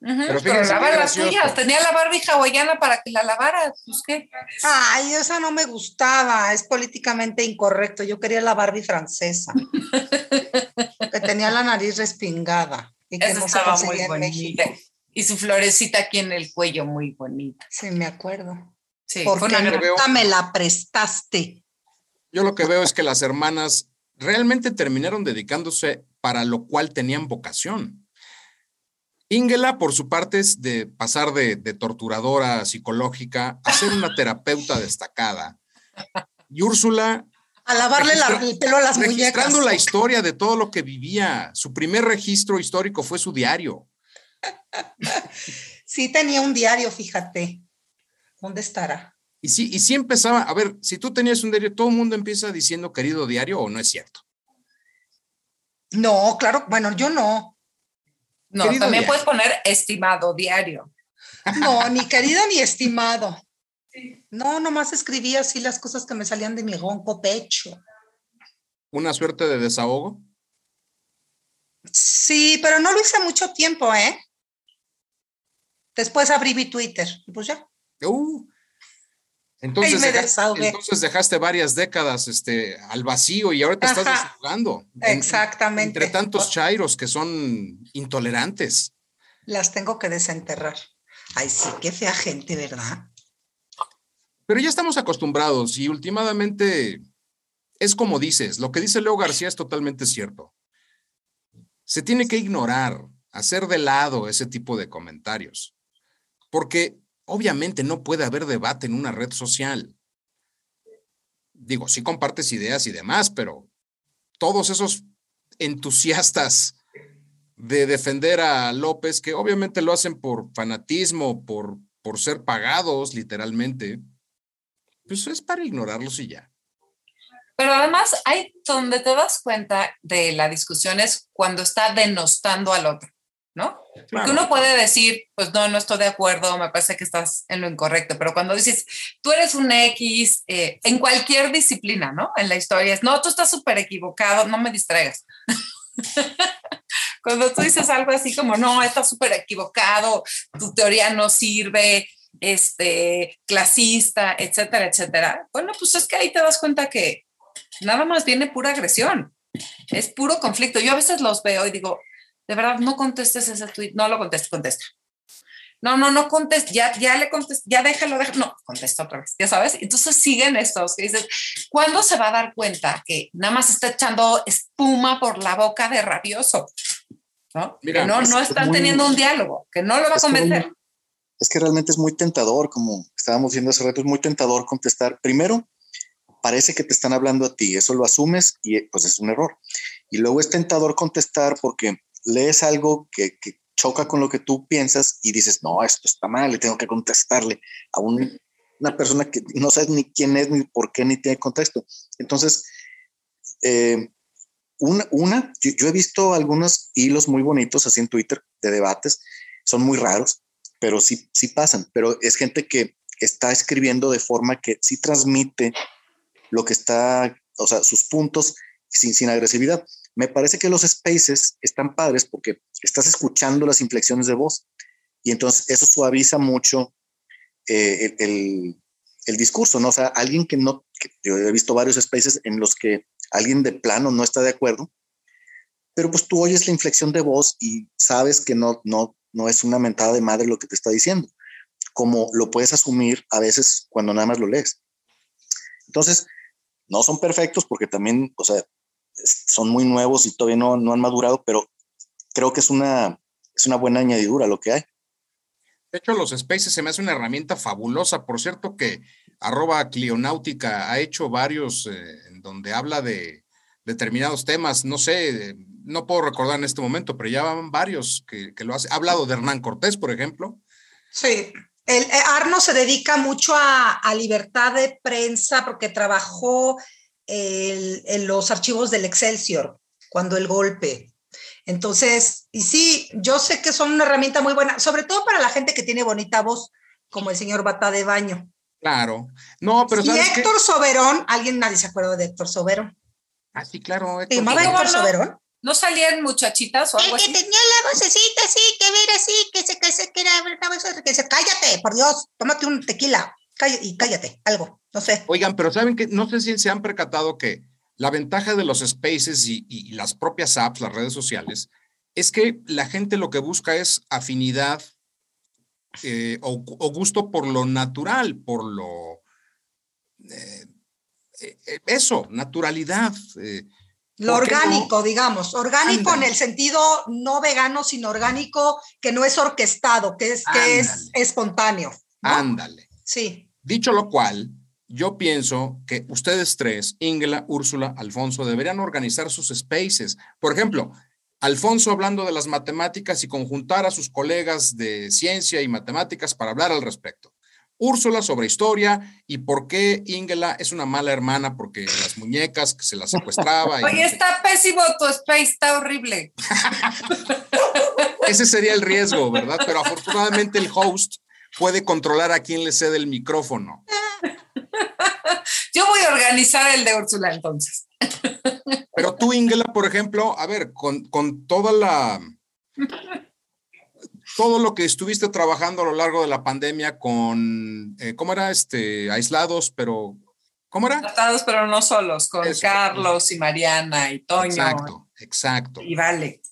pero, pero lava las tuyas. Tenía la Barbie hawaiana para que la lavara. Pues qué. Ay, esa no me gustaba. Es políticamente incorrecto. Yo quería la Barbie francesa. que tenía la nariz respingada. Y que no estaba muy bonita. Y su florecita aquí en el cuello, muy bonita. Sí, me acuerdo. Sí, porque nunca me la prestaste. Yo lo que veo es que las hermanas realmente terminaron dedicándose para lo cual tenían vocación Ingela, por su parte, es de pasar de, torturadora psicológica a ser una terapeuta destacada. Y Úrsula. A lavarle el pelo a las muñecas. Registrando la historia de todo lo que vivía. Su primer registro histórico fue su diario. Sí, tenía un diario, fíjate. ¿Dónde estará? Y sí, y sí empezaba, a ver, si tú tenías un diario, todo el mundo empieza diciendo querido diario o no es cierto. No, claro, bueno, yo no. No, también puedes poner estimado diario. No, ni querido ni estimado. No, nomás escribía así las cosas que me salían de mi ronco pecho. ¿Una suerte de desahogo? Sí, pero no lo hice mucho tiempo, ¿eh? Después abrí mi Twitter y pues ya. Uh, entonces, entonces dejaste varias décadas este, al vacío y ahora te estás desahogando. Exactamente. entre tantos chairos que son intolerantes. Las tengo que desenterrar. Ay, sí, qué fea gente, ¿verdad? Pero ya estamos acostumbrados y últimamente es como dices, lo que dice Leo García es totalmente cierto. Se tiene que ignorar, hacer de lado ese tipo de comentarios, porque obviamente no puede haber debate en una red social. Digo, sí compartes ideas y demás, pero todos esos entusiastas de defender a López, que obviamente lo hacen por fanatismo, por, por ser pagados literalmente, pues es para ignorarlos y ya. Pero además hay donde te das cuenta de la discusión es cuando está denostando al otro. ¿No? Porque uno puede decir, pues no, no estoy de acuerdo, me parece que estás en lo incorrecto, pero cuando dices, tú eres un X, eh, en cualquier disciplina, ¿no? En la historia es, no, tú estás súper equivocado, no me distraigas. cuando tú dices algo así como, no, estás súper equivocado, tu teoría no sirve, este, clasista, etcétera, etcétera, bueno, pues es que ahí te das cuenta que nada más viene pura agresión, es puro conflicto. Yo a veces los veo y digo, de verdad, no contestes ese tweet, no lo contestes, contesta. No, no, no contestes, ya, ya le contesté, ya déjalo, déjalo, no, contesta otra vez, ya sabes. Entonces siguen estos que dices, ¿cuándo se va a dar cuenta que nada más está echando espuma por la boca de rabioso? ¿No? que no, no están teniendo un diálogo, que no lo va a convencer. es que realmente es muy tentador, como estábamos viendo hace rato, es muy tentador contestar. Primero, parece que te están hablando a ti, eso lo asumes y pues es un error. Y luego es tentador contestar porque lees algo que, choca con lo que tú piensas y dices, no, esto está mal, le tengo que contestarle a una persona que no sabes ni quién es, ni por qué, ni tiene contexto. Entonces, eh, una, una yo, he visto algunos hilos muy bonitos así en Twitter de debates, son muy raros, pero sí, sí pasan, pero es gente que está escribiendo de forma que sí transmite lo que está, o sea, sus puntos sin, sin agresividad. Me parece que los spaces están padres porque estás escuchando las inflexiones de voz y entonces eso suaviza mucho eh, el, el, discurso, ¿no? O sea, alguien que no, yo he visto varios spaces en los que alguien de plano no está de acuerdo, pero pues tú oyes la inflexión de voz y sabes que no, no, no es una mentada de madre lo que te está diciendo, como lo puedes asumir a veces cuando nada más lo lees. Entonces, no son perfectos porque también, o sea, son muy nuevos y todavía no, no han madurado, pero creo que es una, es una buena añadidura lo que hay. De hecho, los Spaces se me hace una herramienta fabulosa. Por cierto que arroba Clionáutica ha hecho varios eh, en donde habla de determinados temas. No sé, no puedo recordar en este momento, pero ya van varios que, lo hace. Ha hablado de Hernán Cortés, por ejemplo. Sí, el, eh, Arno se dedica mucho a, a, libertad de prensa porque trabajó los archivos del Excelsior, cuando el golpe. Entonces, y sí, yo sé que son una herramienta muy buena, sobre todo para la gente que tiene bonita voz, como el señor Bata de Baño. Claro. No, pero. Y Héctor Soberón, alguien nadie se acuerda de Héctor Soberón. Ah, sí, claro. Héctor ¿Te llamaba Héctor Soberón? ¿No salían muchachitas o algo así? Que tenía la vocecita así, que ver así, que se, que se, que era, que se, cállate, por Dios, tómate un tequila, y cállate, algo, no sé. Oigan, pero saben que, no sé si se han percatado que la ventaja de los spaces y, y las propias apps, las redes sociales, es que la gente lo que busca es afinidad eh, o, gusto por lo natural, por lo... Eh, eh, eso, naturalidad. lo orgánico, digamos, orgánico en el sentido no vegano, sino orgánico que no es orquestado, que es, que es espontáneo. Ándale. Sí. Dicho lo cual, yo pienso que ustedes tres, Ingela, Úrsula, Alfonso, deberían organizar sus spaces. Por ejemplo, Alfonso hablando de las matemáticas y conjuntar a sus colegas de ciencia y matemáticas para hablar al respecto. Úrsula sobre historia y por qué Ingela es una mala hermana porque las muñecas que se las secuestraba. Oye, está pésimo tu space, está horrible. Ese sería el riesgo, ¿verdad? Pero afortunadamente el host puede controlar a quién le cede el micrófono. Yo voy a organizar el de Úrsula entonces. Pero tú, Ingela, por ejemplo, a ver, con, con toda la todo lo que estuviste trabajando a lo largo de la pandemia con, eh, ¿cómo era? Este, aislados, pero, ¿cómo era? Aislados, pero no solos, con Carlos y Mariana y Toño. Exacto, exacto. Y vale.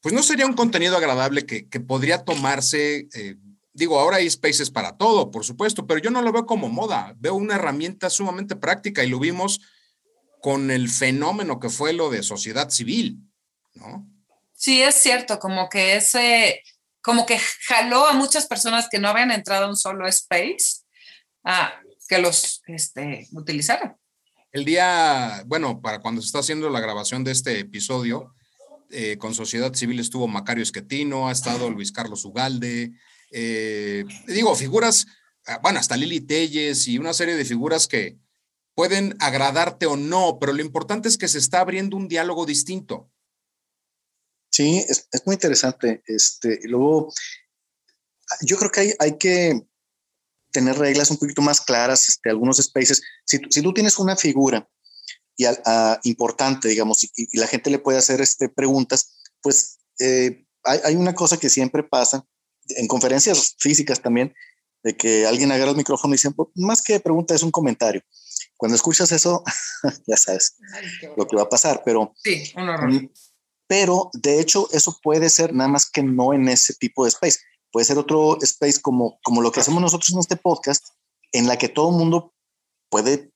Pues no sería un contenido agradable que, que podría tomarse, eh, digo, ahora hay spaces para todo, por supuesto, pero yo no lo veo como moda, veo una herramienta sumamente práctica y lo vimos con el fenómeno que fue lo de sociedad civil, ¿no? Sí, es cierto, como que ese, como que jaló a muchas personas que no habían entrado en un solo space a que los este, utilizaran. El día, bueno, para cuando se está haciendo la grabación de este episodio, eh, con Sociedad Civil estuvo Macario Esquetino, ha estado Luis Carlos Ugalde, eh, digo, figuras, ah, bueno, hasta Lili Telles y una serie de figuras que, pueden agradarte o no, pero lo importante es que se está abriendo un diálogo distinto. Sí, es, muy interesante. Este, luego, yo creo que hay, hay, que tener reglas un poquito más claras, este, algunos spaces. Si, si tú tienes una figura y, importante, digamos, y, la gente le puede hacer este, preguntas, pues eh, hay, hay, una cosa que siempre pasa en conferencias físicas también, de que alguien agarra el micrófono y dice, pues, más que pregunta es un comentario. Cuando escuchas eso, ya sabes lo que va a pasar, pero... Sí, un horror. Pero de hecho eso puede ser nada más que no en ese tipo de space. Puede ser otro space como, como lo que hacemos nosotros en este podcast, en la que todo el mundo puede eh,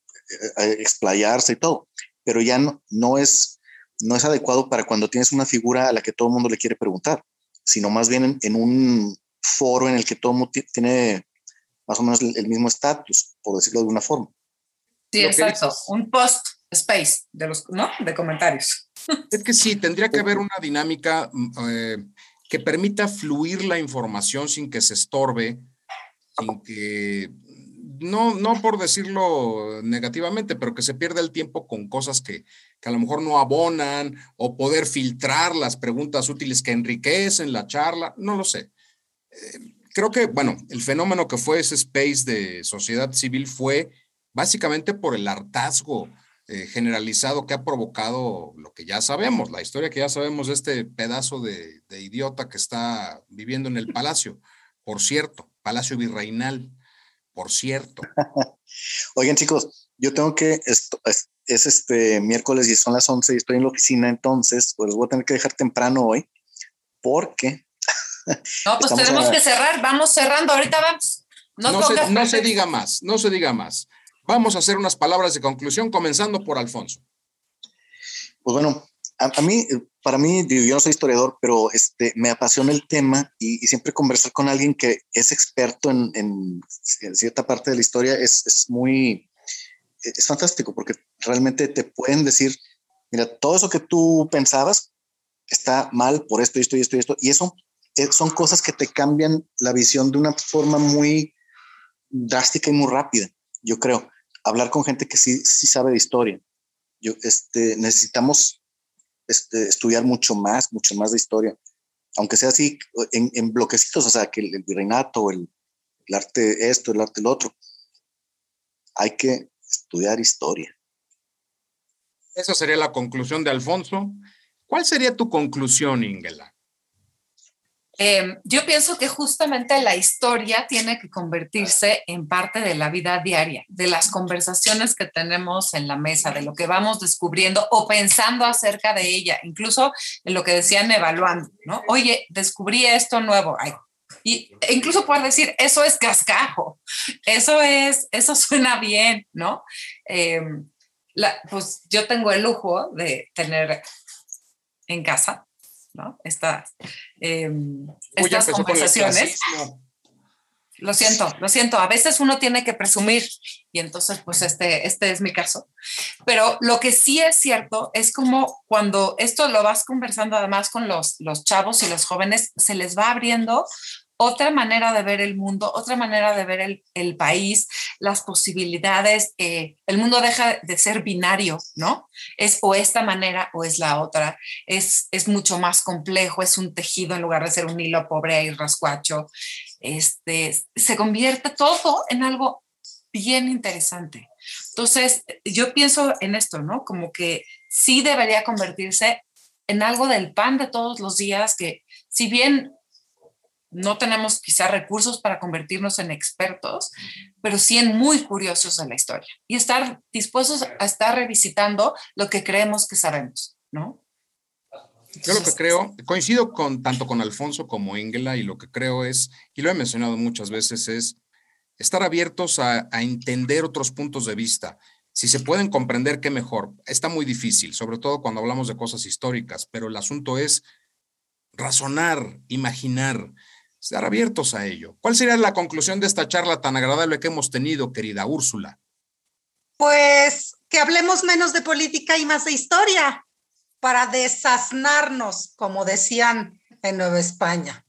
eh, explayarse y todo, pero ya no, no, es, no es adecuado para cuando tienes una figura a la que todo el mundo le quiere preguntar, sino más bien en, en un foro en el que todo el mundo tiene más o menos el mismo estatus, por decirlo de alguna forma. Sí, exacto. Un post space de los, ¿no? De comentarios. Es que sí, tendría que haber una dinámica mm, eh, que permita fluir la información sin que se estorbe, sin que, no, no por decirlo negativamente, pero que se pierda el tiempo con cosas que, que a lo mejor no abonan o poder filtrar las preguntas útiles que enriquecen la charla, no lo sé. Creo que, bueno, el fenómeno que fue ese space de sociedad civil fue básicamente por el hartazgo eh, generalizado que ha provocado lo que ya sabemos, la historia que ya sabemos este pedazo de, idiota que está viviendo en el palacio. Por cierto, Palacio Virreinal, por cierto. Oigan, chicos, yo tengo que, esto, es, este miércoles y son las 11 y estoy en la oficina, entonces, pues voy a tener que dejar temprano hoy, porque... No, pues tenemos que cerrar, vamos cerrando, ahorita vamos. No, no se diga más, no se diga más. Vamos a hacer unas palabras de conclusión, comenzando por Alfonso. Pues bueno, a, mí, para mí, yo no soy historiador, pero este, me apasiona el tema y, siempre conversar con alguien que es experto en, cierta parte de la historia es, muy, es fantástico porque realmente te pueden decir, mira, todo eso que tú pensabas está mal por esto, esto y esto y esto. Y eso son cosas que te cambian la visión de una forma muy drástica y muy rápida, yo creo hablar con gente que sí, sí sabe de historia. Yo, este, necesitamos este, estudiar mucho más, mucho más de historia, aunque sea así en, en bloquecitos, o sea, que el, virreinato, el, el arte esto, el arte el otro. Hay que estudiar historia. Esa sería la conclusión de Alfonso. ¿Cuál sería tu conclusión, Ingela? Em, yo pienso que justamente la historia tiene que convertirse en parte de la vida diaria, de las conversaciones que tenemos en la mesa, de lo que vamos descubriendo o pensando acerca de ella, incluso en lo que decían evaluando, ¿no? Oye, descubrí esto nuevo. y e incluso poder decir, eso es cascajo, eso es, eso suena bien, ¿no? Em, pues yo tengo el lujo de tener en casa ¿no? Estas, em, estas conversaciones. Lo siento, lo siento. A veces uno tiene que presumir y entonces, pues este, este es mi caso. Pero lo que sí es cierto es como cuando esto lo vas conversando además con los, los chavos y los jóvenes, se les va abriendo otra manera de ver el mundo, otra manera de ver el, país, las posibilidades. Eh, el mundo deja de ser binario, ¿no? Es o esta manera o es la otra. Es, es mucho más complejo, es un tejido en lugar de ser un hilo pobre y rascuacho. Este, se convierte todo en algo bien interesante. Entonces, yo pienso en esto, ¿no? Como que sí debería convertirse en algo del pan de todos los días, que si bien no tenemos quizá recursos para convertirnos en expertos, pero sí en muy curiosos de la historia y estar dispuestos a estar revisitando lo que creemos que sabemos, ¿no? Yo lo que creo, coincido con tanto con Alfonso como Engela y lo que creo es, y lo he mencionado muchas veces, es estar abiertos a, a entender otros puntos de vista. Si se pueden comprender, qué mejor. Está muy difícil, sobre todo cuando hablamos de cosas históricas, pero el asunto es razonar, imaginar, estar abiertos a ello. ¿Cuál sería la conclusión de esta charla tan agradable que hemos tenido, querida Úrsula? Pues que hablemos menos de política y más de historia para desasnarnos, como decían en Nueva España.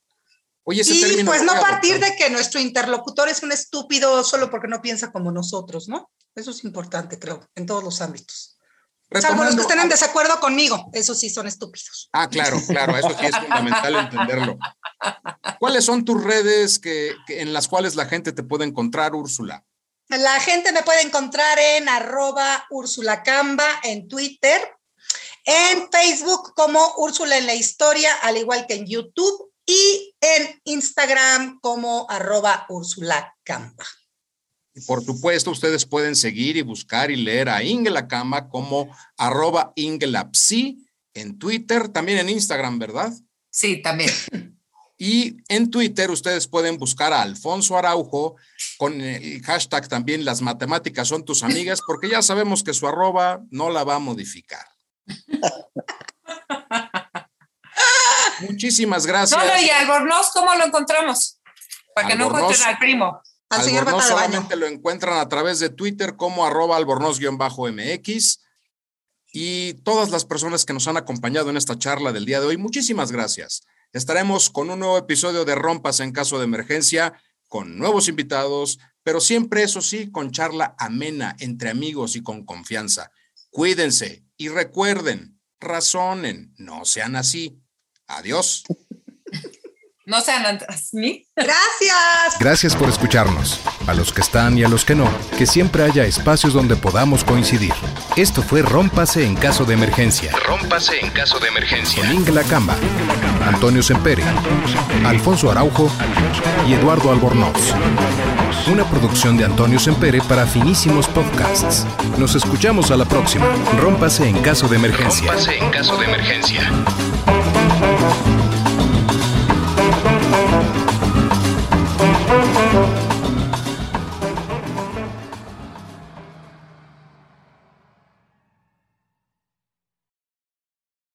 Oye, ese y pues no partir de que nuestro interlocutor es un estúpido solo porque no piensa como nosotros, ¿no? Eso es importante, creo, en todos los ámbitos. Salvo los que estén en desacuerdo conmigo, esos sí son estúpidos. Ah, claro, claro, eso sí es fundamental entenderlo. ¿Cuáles son tus redes que, en las cuales la gente te puede encontrar, Úrsula? La gente me puede encontrar en arroba Úrsula Camba en Twitter, en Facebook como Úrsula en la Historia, al igual que en YouTube, y en Instagram como arroba Úrsula Camba. Y por supuesto, ustedes pueden seguir y buscar y leer a Ingela Camba como arroba Ingelapsi en Twitter, también en Instagram, ¿verdad? Sí, también. Y en Twitter ustedes pueden buscar a Alfonso Araujo con el hashtag también las matemáticas son tus amigas, porque ya sabemos que su arroba no la va a modificar. Muchísimas gracias. No, y Albornoz, ¿cómo lo encontramos? Para que no encuentren al primo. Al señor solamente lo encuentran a través de Twitter como arroba albornoz-mx. Y todas las personas que nos han acompañado en esta charla del día de hoy, muchísimas gracias. Estaremos con un nuevo episodio de Rompas en caso de emergencia, con nuevos invitados, pero siempre eso sí, con charla amena entre amigos y con confianza. Cuídense y recuerden, razonen, no sean así. Adiós. No sean así. Gracias. Gracias por escucharnos. A los que están y a los que no, que siempre haya espacios donde podamos coincidir. Esto fue Rómpase en caso de emergencia. Rómpase en caso de emergencia. Con Camba, Antonio Sempere, Alfonso Araujo y Eduardo Albornoz. Una producción de Antonio Sempere para finísimos podcasts. Nos escuchamos a la próxima. Rómpase en caso de emergencia. Rómpase en caso de emergencia.